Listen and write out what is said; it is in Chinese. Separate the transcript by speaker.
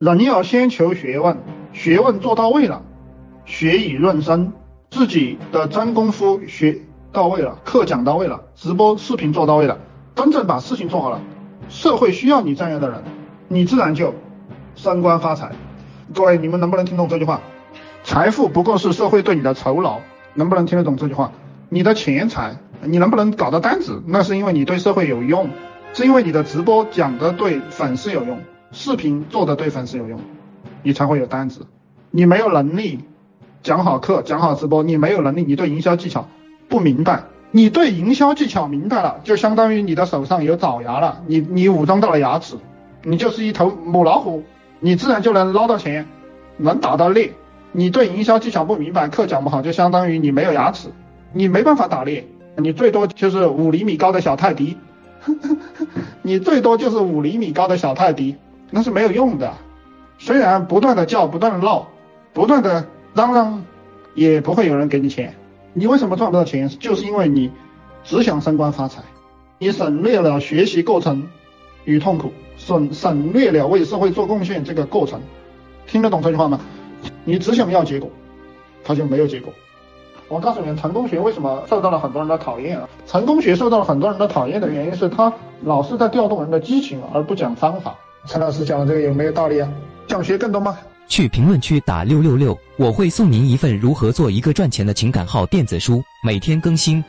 Speaker 1: 人要先求学问，学问做到位了，学以润身，自己的真功夫学到位了，课讲到位了，直播视频做到位了，真正把事情做好了，社会需要你这样的人，你自然就升官发财。各位，你们能不能听懂这句话？财富不过是社会对你的酬劳，能不能听得懂这句话？你的钱财，你能不能搞到单子？那是因为你对社会有用，是因为你的直播讲的对粉丝有用。视频做的对粉丝有用，你才会有单子。你没有能力讲好课、讲好直播，你没有能力，你对营销技巧不明白。你对营销技巧明白了，就相当于你的手上有爪牙了，你你武装到了牙齿，你就是一头母老虎，你自然就能捞到钱，能打到猎。你对营销技巧不明白，课讲不好，就相当于你没有牙齿，你没办法打猎，你最多就是五厘米高的小泰迪，你最多就是五厘米高的小泰迪。那是没有用的，虽然不断的叫，不断的闹，不断的嚷嚷，也不会有人给你钱。你为什么赚不到钱？就是因为你只想升官发财，你省略了学习过程与痛苦，省省略了为社会做贡献这个过程。听得懂这句话吗？你只想要结果，他就没有结果。我告诉你们，成功学为什么受到了很多人的讨厌啊？成功学受到了很多人的讨厌的原因是他老是在调动人的激情，而不讲方法。陈老师讲的这个有没有道理啊？想学更多吗？
Speaker 2: 去评论区打六六六，我会送您一份如何做一个赚钱的情感号电子书，每天更新。